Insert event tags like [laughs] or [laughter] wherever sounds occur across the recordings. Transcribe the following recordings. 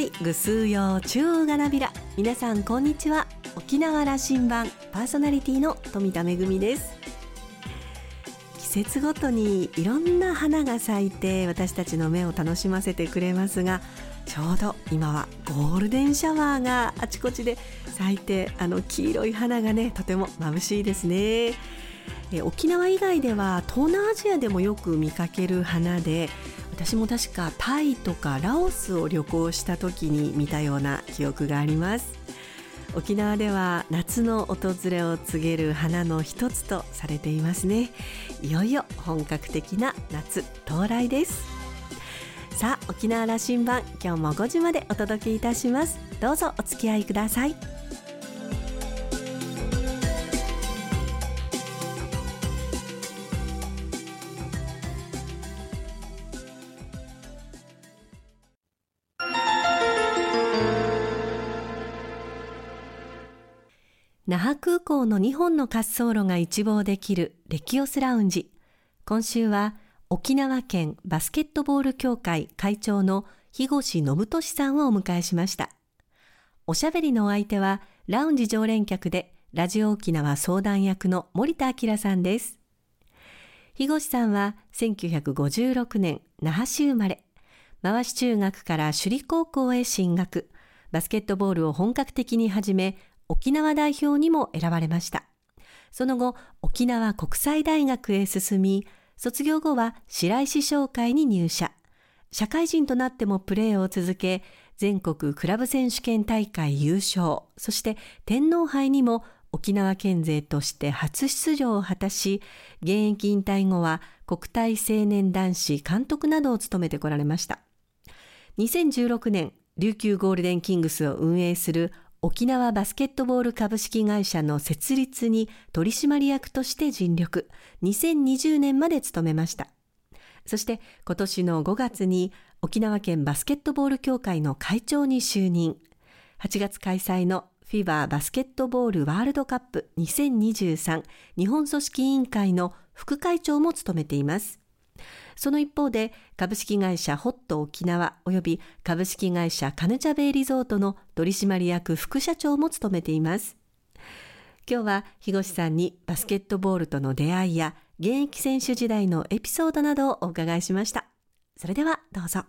いぐすうよ中央がなびら。皆さんこんにちは。沖縄羅針盤パーソナリティの富田恵です。季節ごとにいろんな花が咲いて私たちの目を楽しませてくれますがちょうど今はゴールデンシャワーがあちこちで咲いてあの黄色い花がねとても眩しいですね。え沖縄以外では東南アジアでもよく見かける花で私も確かタイとかラオスを旅行した時に見たような記憶があります。沖縄では夏の訪れを告げる花の一つとされていますね。いよいよ本格的な夏到来です。さあ沖縄羅針盤今日も5時までお届けいたします。どうぞお付き合いください。港の2本の滑走路が一望できるレキオスラウンジ。今週は沖縄県バスケットボール協会会長の日越信俊さんをお迎えしました。おしゃべりのお相手はラウンジ常連客でラジオ沖縄相談役の森田明さんです。日越さんは1956年那覇市生まれ。回し中学から首里高校へ進学。バスケットボールを本格的に始め沖縄代表にも選ばれました。その後沖縄国際大学へ進み卒業後は白石商会に入社。社会人となってもプレーを続け全国クラブ選手権大会優勝。そして天皇杯にも沖縄県勢として初出場を果たし現役引退後は国体青年男子監督などを務めてこられました。2016年琉球ゴールデンキングスを運営する沖縄バスケットボール株式会社の設立に取締役として尽力。2020年まで務めました。そして今年の5月に沖縄県バスケットボール協会の会長に就任。8月開催のフィバーバスケットボールワールドカップ2023日本組織委員会の副会長も務めています。その一方で株式会社ホット沖縄及び株式会社カヌチャベイリゾートの取締役副社長も務めています。今日は日越さんにバスケットボールとの出会いや現役選手時代のエピソードなどをお伺いしました。それではどうぞ。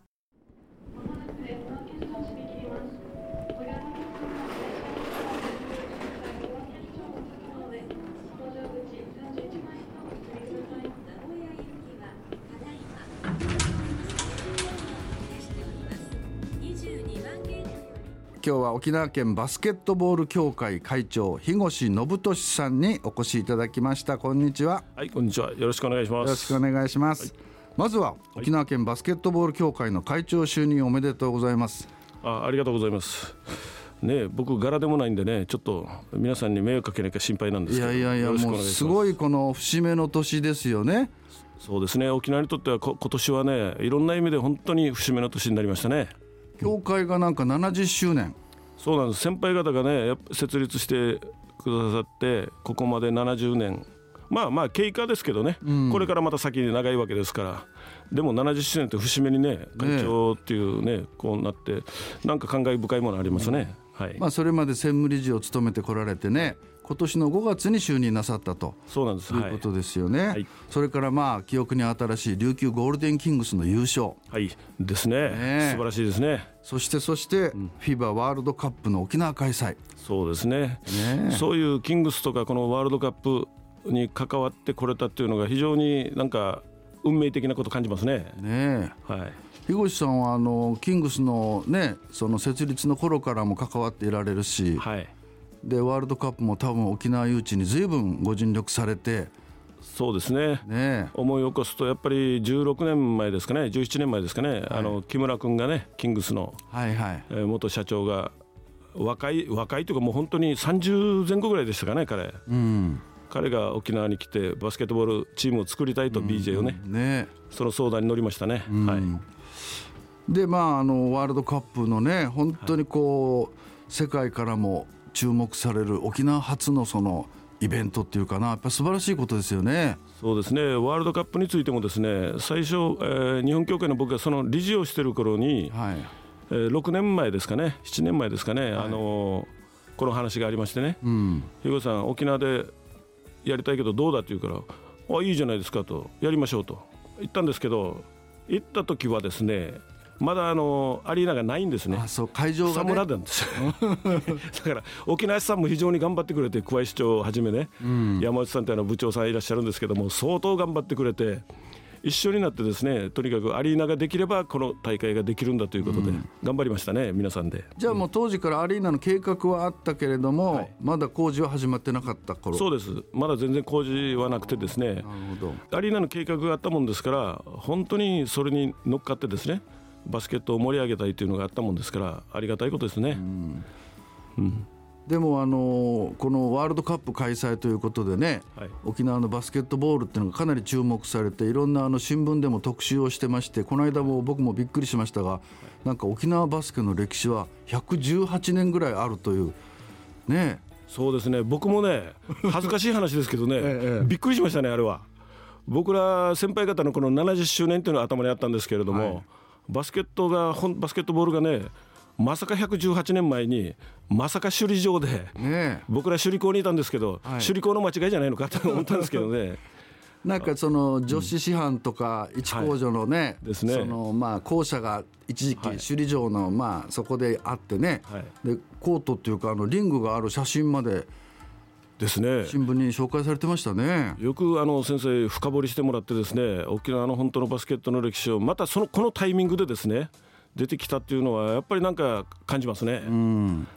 今日は沖縄県バスケットボール協会会長日越信俊さんにお越しいただきました。こんにちは。はいこんにちは。よろしくお願いします。よろしくお願いします、はい、まずは沖縄県バスケットボール協会の会長就任おめでとうございます。あありがとうございます。ね僕柄でもないんでねちょっと皆さんに迷惑かけなきゃ心配なんですけど。いやいやいやもうすごいこの節目の年ですよね。そうですね。沖縄にとっては今年はねいろんな意味で本当に節目の年になりましたね協会がなんか70周年。そうなんです。先輩方がね設立してくださってここまで70年。まあまあ経過ですけどね、うん、これからまた先に長いわけですから。でも70周年って節目にね会長っていうね、ね、こうなってなんか感慨深いものありますね、はい、まあ、それまで専務理事を務めてこられてね今年の5月に就任なさったと。そうなんです。い。うことですよね、はい、それからまあ記憶に新しい琉球ゴールデンキングスの優勝。はい。ですね。ね素晴らしいですね。そしてそして、フィバワールドカップの沖縄開催。そうですね。ねそういうキングスとかこのワールドカップに関わってこれたっていうのが非常になんか運命的なこと感じますね。ねはい。樋口さんはあのキングスのねその設立の頃からも関わっていられるし、はい、でワールドカップも多分沖縄誘致に随分ご尽力されて。そうですね。ね。思い起こすとやっぱり16年前ですかね。17年前ですかね、はい、あの木村君がねキングスの、はいはい。えー、元社長が若い若いというかもう本当に30前後ぐらいでしたかね彼、うん、彼が沖縄に来てバスケットボールチームを作りたいと、うん、BJ をね,、ね。その相談に乗りましたね。うん、はい。でまああのワールドカップのね本当にこう、はい、世界からも注目される沖縄初のそのイベントっていうかな、やっぱ素晴らしいことですよね。そうですね。ワールドカップについてもですね、最初、えー、日本協会の僕がその理事をしている頃に、はい、えー、6年前ですかね。7年前ですかね、はい、あのー、この話がありましてね、うん、ひさん沖縄でやりたいけどどうだって言うから「あいいじゃないですか」と「やりましょう」と。言ったんですけど行った時はですねまだあのアリーナがないんですね。あそう会場が、ね、なんですよ。[laughs] だから沖縄市さんも非常に頑張ってくれて桑井市長をはじめね、うん、山内さんというの部長さんいらっしゃるんですけども相当頑張ってくれて一緒になってですねとにかくアリーナができればこの大会ができるんだということで、頑張りましたね皆さんで。じゃあもう当時からアリーナの計画はあったけれども、はい、まだ工事は始まってなかった頃。そうです。まだ全然工事はなくてですね。アリーナの計画があったもんですから本当にそれに乗っかってですねバスケットを盛り上げたいというのがあったもんですからありがたいことですね。うん、うん。でもあのこのワールドカップ開催ということでね、はい、沖縄のバスケットボールっていうのがかなり注目されていろんなあの新聞でも特集をしてましてこの間も僕もびっくりしましたが、なんか沖縄バスケの歴史は118年ぐらいあるというね。そうですね。僕もね [laughs] 恥ずかしい話ですけどね、ええ、びっくりしましたねあれは。僕ら先輩方のこの70周年っていうのは頭にあったんですけれども、はい、バスケットがバスケットボールがねまさか118年前にまさか首里城で、ね、僕ら首里校にいたんですけど、はい、首里校の間違いじゃないのかと思ったんですけどね。[laughs] なんかその女子師範とか一工場のね、そのまあ校舎が一時期首里城のまあそこであってね、でコートっていうかあのリングがある写真までですね新聞に紹介されてましたねよくあの先生深掘りしてもらってですね沖縄の本当のバスケットの歴史をまたそのこのタイミングでですね出てきたっていうのはやっぱりなんか感じますね。うん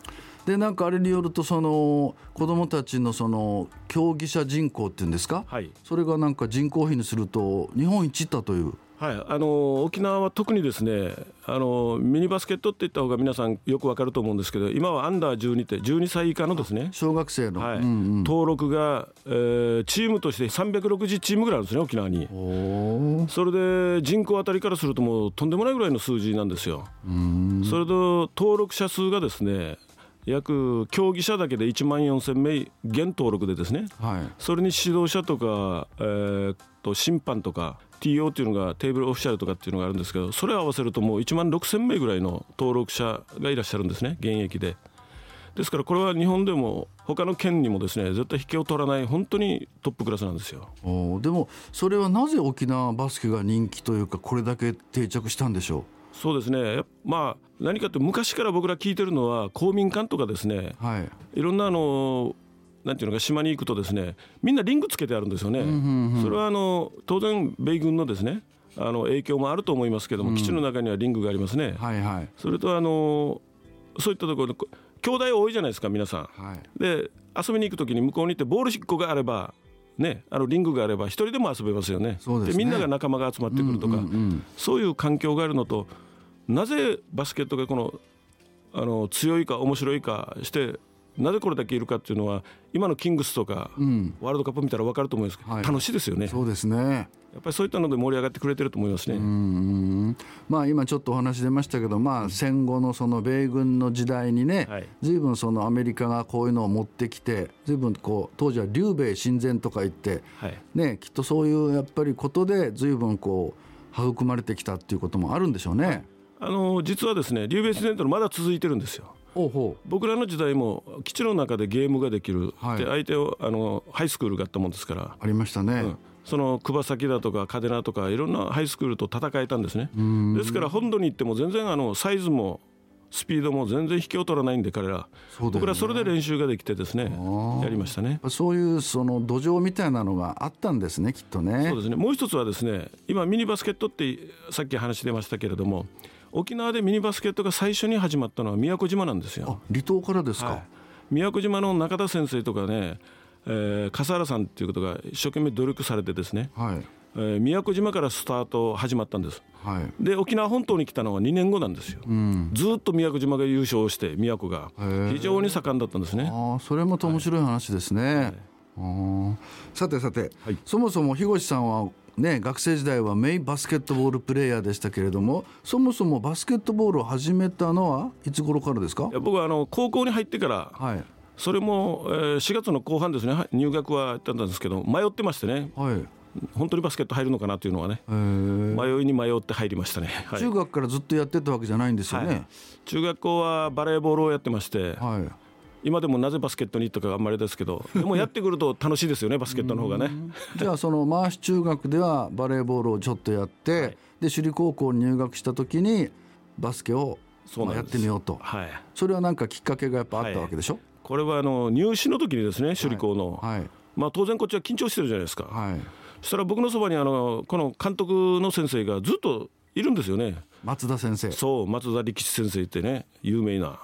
でなんかあれによるとその子どもたちのその競技者人口っていうんですか、はい、それがなんか人口比にすると日本一いったという。はい、あの沖縄は特にですねあのミニバスケットって言った方が皆さんよくわかると思うんですけど今はアンダー12って12歳以下のですね小学生の、はい、うんうん、登録が、えー、チームとして360チームぐらいあるんですね沖縄に。それで人口あたりからするともうとんでもないぐらいの数字なんですよ。それと登録者数がですね約競技者だけで1万4000名現登録でですね、はい、それに指導者とか、えー、と審判とか TO っていうのがテーブルオフィシャルとかっていうのがあるんですけどそれを合わせるともう1万6000名ぐらいの登録者がいらっしゃるんですね現役で。ですからこれは日本でも他の県にもですね絶対引けを取らない本当にトップクラスなんですよ。でもそれはなぜ沖縄バスケが人気というかこれだけ定着したんでしょう？そうですね、まあ、何かって昔から僕ら聞いてるのは公民館とかですね、はい、いろんなあのなんていうのか島に行くとですねみんなリングつけてあるんですよね。うんうんうん、それはあの当然米軍のですねあの影響もあると思いますけども、うん、基地の中にはリングがありますね。はいはい、それとあのそういったところで兄弟多いじゃないですか皆さん。はい、で遊びに行く時に向こうに行ってボール1個があればね、あのリングがあれば一人でも遊べますよね。で、ね、みんなが仲間が集まってくるとか、うんうんうん、そういう環境があるのとなぜバスケットがこのあの強いか面白いかしてなぜこれだけいるかっていうのは今のキングスとか、うん、ワールドカップ見たら分かると思いますけど、はい、楽しいですよね。そうですねやっぱりそういったので盛り上がってくれてると思いますね。うんまあ今ちょっとお話出ましたけど、まあ戦後のその米軍の時代にね、はい、随分そのアメリカがこういうのを持ってきて、随分こう当時は劉米親善とか言って、はい、ねきっとそういうやっぱりことで随分こう育まれてきたっていうこともあるんでしょうね。あの実はですね劉米親善というのまだ続いてるんですよ。僕らの時代も基地の中でゲームができる、はい、で相手をあのハイスクールがあったもんですから。ありましたね、うん、その桑崎だとか嘉手納とかいろんなハイスクールと戦えたんですね。ですから本土に行っても全然あのサイズもスピードも全然引けを取らないんで彼ら、ね、僕らそれで練習ができてですねやりましたね。そういうその土壌みたいなのがあったんですねきっとね。そうですね。もう一つはですね今ミニバスケットってさっき話出ましたけれども沖縄でミニバスケットが最初に始まったのは宮古島なんですよ。離島からですか、はい、宮古島の中田先生とかね、えー、笠原さんっていうことが一生懸命努力されてですね、はい。えー、宮古島からスタート始まったんです、はい、で沖縄本島に来たのは2年後なんですよ、うん、ずっと宮古島が優勝して宮古が。非常に盛んだったんですね。あそれも面白い話ですね、はい、さてさて、はい、そもそも樋口さんはね、学生時代はメインバスケットボールプレーヤーでしたけれどもそもそもバスケットボールを始めたのはいつ頃からですか？僕はあの高校に入ってから、はい、それも、えー、4月の後半ですね。入学はやったんですけど迷ってましてね、はい、本当にバスケット入るのかなというのはね。迷いに迷って入りましたね、はい、中学からずっとやってたわけじゃないんですよね、はい、中学校はバレーボールをやってまして、はい、今でもなぜバスケットにとかあんまりですけど [laughs] でもやってくると楽しいですよねバスケットの方がね。[laughs] じゃあその回し中学ではバレーボールをちょっとやって、はい、で首里高校に入学した時にバスケをやってみようと、はい、それは何かきっかけがやっぱあったわけでしょ、はい、これはあの入試の時にですね首里高の、はい、まあ、当然こっちは緊張してるじゃないですか、はい、そしたら僕のそばにあのこの監督の先生がずっといるんですよね。松田先生。そう松田力士先生ってね有名な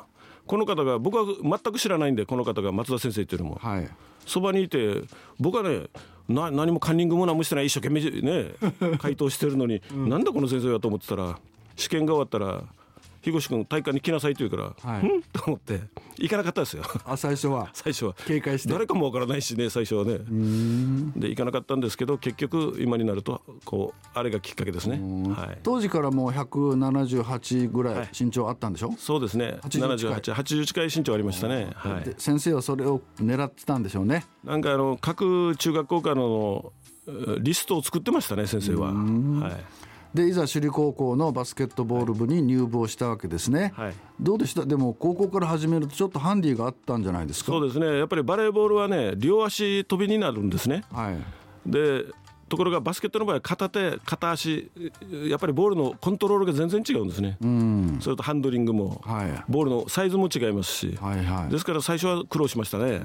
この方が僕は全く知らないんでこの方が松田先生っていうのも、はい、そばにいて僕はねな何もカンニングも何もしてない一生懸命ね [laughs] 回答してるのに、うん、なんだこの先生はと思ってたら試験が終わったら樋口君大会に来なさいと言うから、はい、んと思って行かなかったですよ。あ最初は？[laughs] 最初は。警戒して。誰かもわからないしね最初はね。で行かなかったんですけど結局今になるとこうあれがきっかけですね、はい、当時からもう178ぐらい身長あったんでしょ、はい、そうですね。7880近い。身長ありましたね、はい、先生はそれを狙ってたんでしょうね。なんかあの各中学校からのリストを作ってましたね先生は。はいでいざ首里高校のバスケットボール部に入部をしたわけですね、はい、どうでした？でも高校から始めるとちょっとハンディがあったんじゃないですか？そうですね。やっぱりバレーボールはね両足飛びになるんですね、はい、でところがバスケットの場合片手片足やっぱりボールのコントロールが全然違うんですね、うん、それとハンドリングも、はい、ボールのサイズも違いますし、はいはい、ですから最初は苦労しましたね。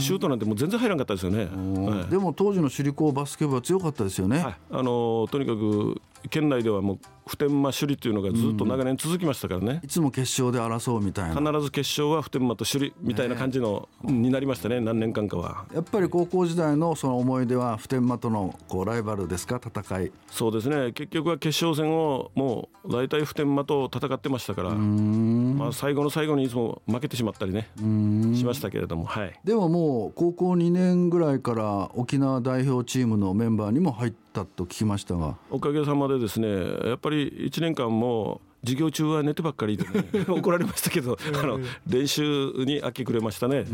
シュートなんてもう全然入らなかったですよね、はい、でも当時の首里高バスケ部は強かったですよね、はい、あのとにかく県内ではもう普天間首里というのがずっと長年続きましたからね、いつも決勝で争うみたいな。必ず決勝は普天間と首里みたいな感じの、ね、になりましたね何年間かは。やっぱり高校時代のその思い出は普天間とのこうライバルですか？戦い。そうですね。結局は決勝戦をもう大体普天間と戦ってましたから。まあ最後の最後にいつも負けてしまったりね。しましたけれども、はい、でももう高校2年ぐらいから沖縄代表チームのメンバーにも入ってったと聞きましたが。おかげさまでですねやっぱり1年間も授業中は寝てばっかりで、ね、[laughs] 怒られましたけどあの練習に明け暮れましたね。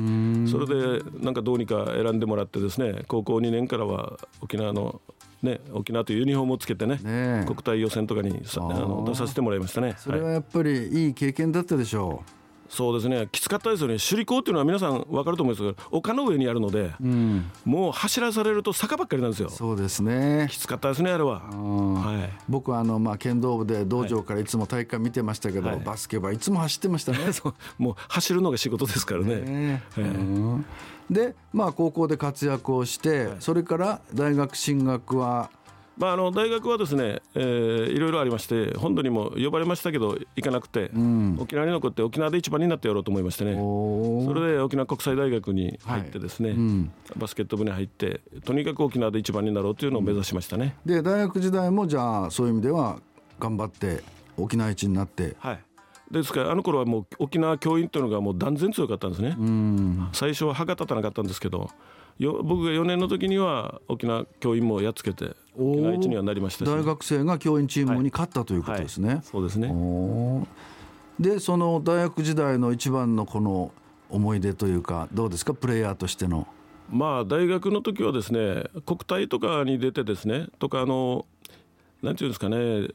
それでなんかどうにか選んでもらってですね高校2年からは沖縄のね、沖縄というユニフォームをつけてね、ね国体予選とかにあの出させてもらいましたね。それはやっぱりいい経験だったでしょう、そうですね。きつかったですよね。首里高っていうのは皆さん分かると思うんですけど丘の上にあるので、うん、もう走らされると坂ばっかりなんですよ。そうですね。きつかったですねあれは、はい、僕はあの、まあ、剣道部で道場からいつも大会見てましたけど、はい、バスケはいつも走ってましたね。[laughs] もう走るのが仕事ですからね、ね。はい、でまあ高校で活躍をして、はい、それから大学進学はまあ、あの大学はですね、えー、いろいろありまして本土にも呼ばれましたけど行かなくて、うん、沖縄に残って沖縄で一番になってやろうと思いましてね。それで沖縄国際大学に入ってですね、はいうん、バスケット部に入ってとにかく沖縄で一番になろうというのを目指しましたね、うん、で大学時代もじゃあそういう意味では頑張って沖縄一になって。はい。ですからあの頃はもう沖縄教員というのがもう断然強かったんですね。最初は歯が立たなかったんですけどよ僕が4年の時には沖縄教員もやっつけて沖縄一にはなりました大学生が教員チームに勝ったということですね、はい。はい、そうですね。でその大学時代の一番のこの思い出というかどうですか？プレイヤーとしての。まあ大学の時はですね国体とかに出てですねとかあのなんていうんですかね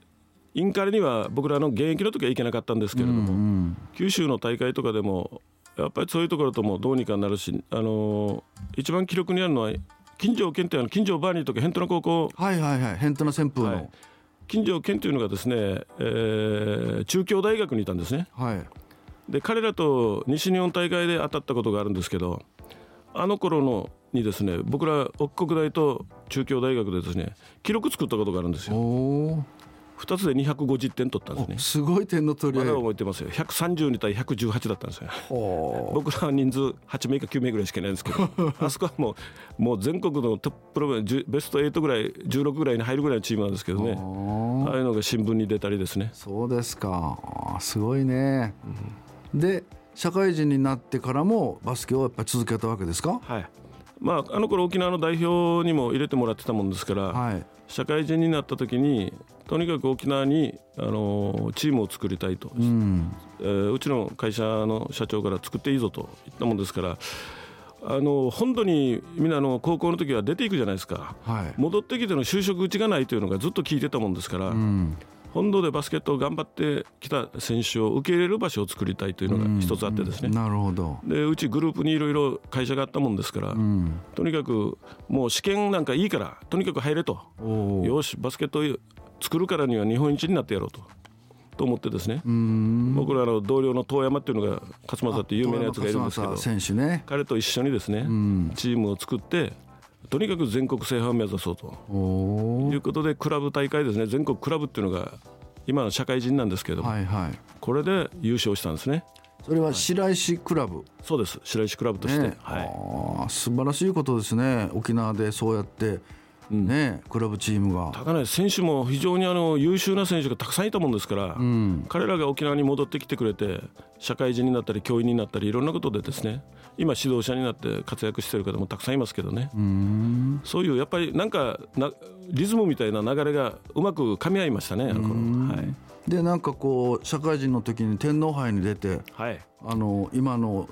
インカレには僕らの現役の時は行けなかったんですけれども、うんうん、九州の大会とかでもやっぱりそういうところともどうにかなるし、あのー、一番記録にあるのは金城健っていうの金城バーニーとかヘントナ高校。はいはいはいヘントナ旋風の、はい、金城健というのがですね、えー、中京大学にいたんですね、はい、で彼らと西日本大会で当たったことがあるんですけどあの頃のにですね僕ら奥国大と中京大学でですね記録作ったことがあるんですよ2つで250点取ったんですね。すごい点の取り合い。まだ覚えてますよ。132対118だったんですよ。僕らは人数8名か9名ぐらいしかいないんですけど [laughs] あそこはもうもう全国のトップロベスト8ぐらい16ぐらいに入るぐらいのチームなんですけどね。ああいうのが新聞に出たりですね。そうですか。すごいね、うん、で社会人になってからもバスケをやっぱり続けたわけですか？はい。まあ、あの頃沖縄の代表にも入れてもらってたもんですから、はい、社会人になった時にとにかく沖縄にあのチームを作りたいと、うん。えー、うちの会社の社長から作っていいぞと言ったもんですからあの本土にみんなの高校の時は出ていくじゃないですか、はい、戻ってきての就職口がないというのがずっと聞いてたもんですから、うん、本土でバスケットを頑張ってきた選手を受け入れる場所を作りたいというのが一つあってですね、なるほど。でうちグループにいろいろ会社があったもんですから、うん、とにかくもう試験なんかいいからとにかく入れと。よしバスケットを作るからには日本一になってやろうと。と思ってですね。僕らの同僚の遠山っていうのが勝俣って有名なやつがいるんですけど選手、ね、彼と一緒にですねチームを作ってとにかく全国制覇を目指そうと。いうことでクラブ大会ですね。全国クラブっていうのが今の社会人なんですけども、はいはい、これで優勝したんですね。それは白石クラブ、はい、そうです。白石クラブとして、ね、はい、素晴らしいことですね。沖縄でそうやってね、クラブチームが。ただね選手も非常にあの優秀な選手がたくさんいたもんですから、うん、彼らが沖縄に戻ってきてくれて社会人になったり教員になったりいろんなことでですね今指導者になって活躍している方もたくさんいますけどね。そういうやっぱりなんかなリズムみたいな流れがうまく噛み合いましたねあの。頃、はい、でなんかこう社会人の時に天皇杯に出て、はい、あの今の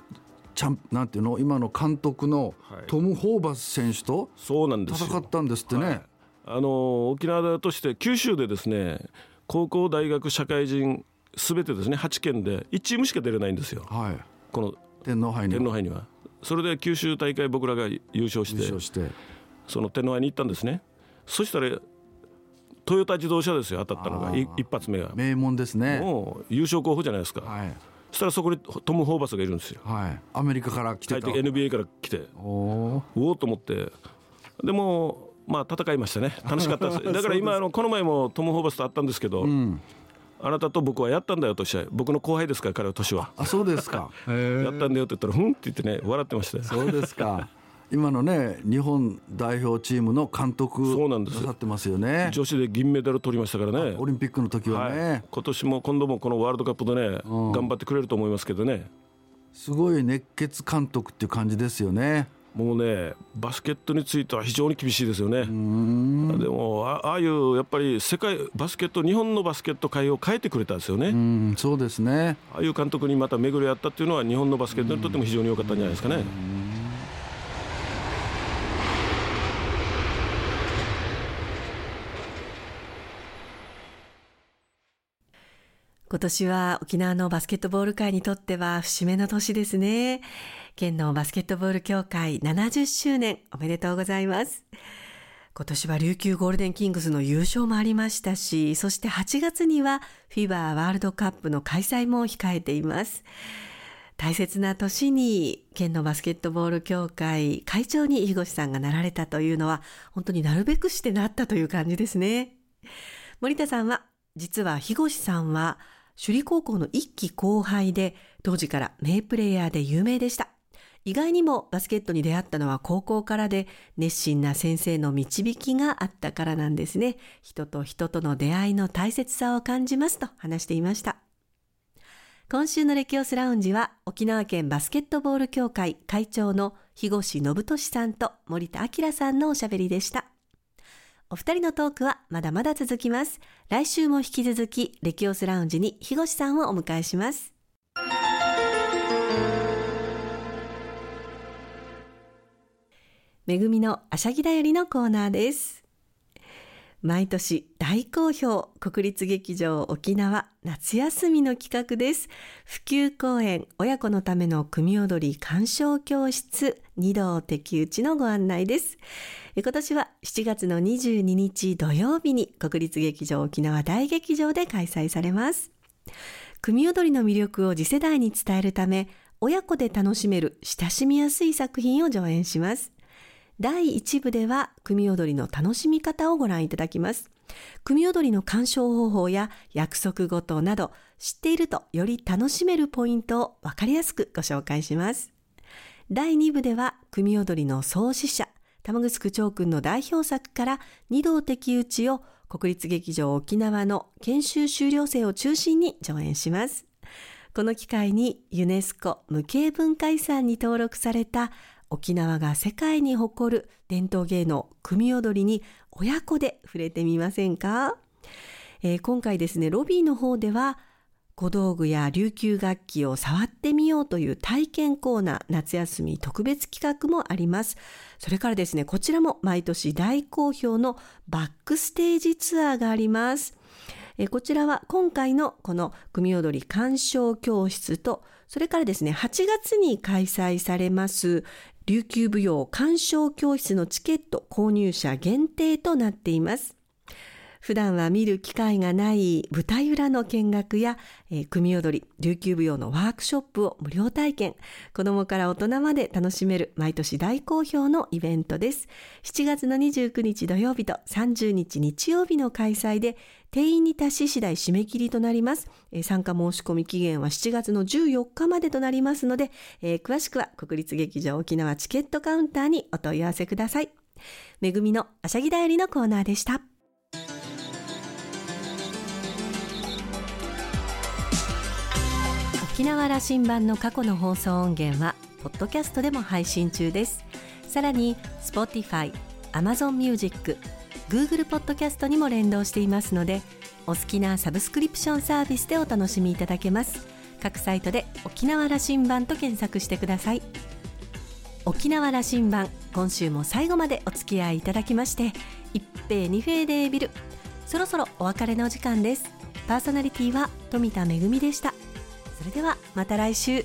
ちゃんなんていうの今の監督のトム・ホーバス選手と戦ったんですってね。はい、あの沖縄として九州でですね高校大学社会人すべてですね8県で1チームしか出れないんですよ、はい、この天皇杯に天皇杯には。それで九州大会僕らが優勝してその天皇杯に行ったんですね。そしたらトヨタ自動車ですよ当たったのが。一発目が。名門ですね。もう優勝候補じゃないですか、はい、そしたらそこにトム・ホーバスがいるんですよ、はい、アメリカから来てた。NBA から来て。おおと思って。でもまあ戦いましたね。[laughs] 楽しかったです。[laughs] だから今あのこの前もトム・ホーバスと会ったんですけど、うん、あなたと僕はやったんだよと試合僕の後輩ですから彼は年は。あそうですか。[laughs] やったんだよって言ったら「ふん」って言ってね笑ってました。そうですか今のね日本代表チームの監督そうなんです。なってますよね。女子で銀メダル取りましたからね。オリンピックの時はね、はい、今年も今度もこのワールドカップでね、うん、頑張ってくれると思いますけどね。すごい熱血監督っていう感じですよね。もうねバスケットについては非常に厳しいですよね。でもああいうやっぱり世界バスケット日本のバスケット界を変えてくれたんですよね。そうですね。ああいう監督にまた巡り合ったっていうのは日本のバスケットにとっても非常に良かったんじゃないですかね。今年は沖縄のバスケットボール界にとっては節目の年ですね。県のバスケットボール協会70周年おめでとうございます。今年は琉球ゴールデンキングスの優勝もありましたし、そして8月には FIBA ワールドカップの開催も控えています。大切な年に県のバスケットボール協会会長に日越さんがなられたというのは本当になるべくしてなったという感じですね。森田さんは実は日越さんは首里高校の一期後輩で、当時から名プレイヤーで有名でした。意外にもバスケットに出会ったのは高校からで熱心な先生の導きがあったからなんですね。人と人との出会いの大切さを感じますと話していました。今週のレキオスラウンジは沖縄県バスケットボール協会会長の日越信俊さんと森田明さんのおしゃべりでした。お二人のトークはまだまだ続きます。来週も引き続き、レキオスラウンジに日越さんをお迎えします。めぐみのあしゃぎだよりのコーナーです。毎年大好評国立劇場沖縄夏休みの企画です。普及公演親子のための組踊り鑑賞教室二度敵討ちのご案内です。今年は7月の22日土曜日に国立劇場沖縄大劇場で開催されます。組踊りの魅力を次世代に伝えるため、親子で楽しめる親しみやすい作品を上演します。第1部では組踊りの楽しみ方をご覧いただきます。組踊りの鑑賞方法や約束事など知っているとより楽しめるポイントをわかりやすくご紹介します。第2部では組踊りの創始者、玉城長君の代表作から二道敵討ちを国立劇場沖縄の研修修了生を中心に上演します。この機会にユネスコ無形文化遺産に登録された沖縄が世界に誇る伝統芸能組踊りに親子で触れてみませんか、えー、今回ですねロビーの方では小道具や琉球楽器を触ってみようという体験コーナー夏休み特別企画もあります。それからですね、こちらも毎年大好評のバックステージツアーがあります。えこちらは今回のこの組踊り鑑賞教室とそれからですね8月に開催されます琉球舞踊鑑賞教室のチケット購入者限定となっています。普段は見る機会がない舞台裏の見学や、えー、組踊り、琉球舞踊のワークショップを無料体験、子供から大人まで楽しめる毎年大好評のイベントです。7月の29日土曜日と30日日曜日の開催で、定員に達し次第締め切りとなります。えー、参加申し込み期限は7月の14日までとなりますので、えー、詳しくは国立劇場沖縄チケットカウンターにお問い合わせください。めぐみのあしゃぎだよりのコーナーでした。沖縄羅針盤の過去の放送音源はポッドキャストでも配信中です。さらに Spotify、Amazon Music、Google ポッドキャストにも連動していますのでお好きなサブスクリプションサービスでお楽しみいただけます。各サイトで沖縄羅針盤と検索してください。沖縄羅針盤今週も最後までお付き合いいただきまして一平二平でビル。そろそろお別れの時間です。パーソナリティは富田恵でした。それではまた来週。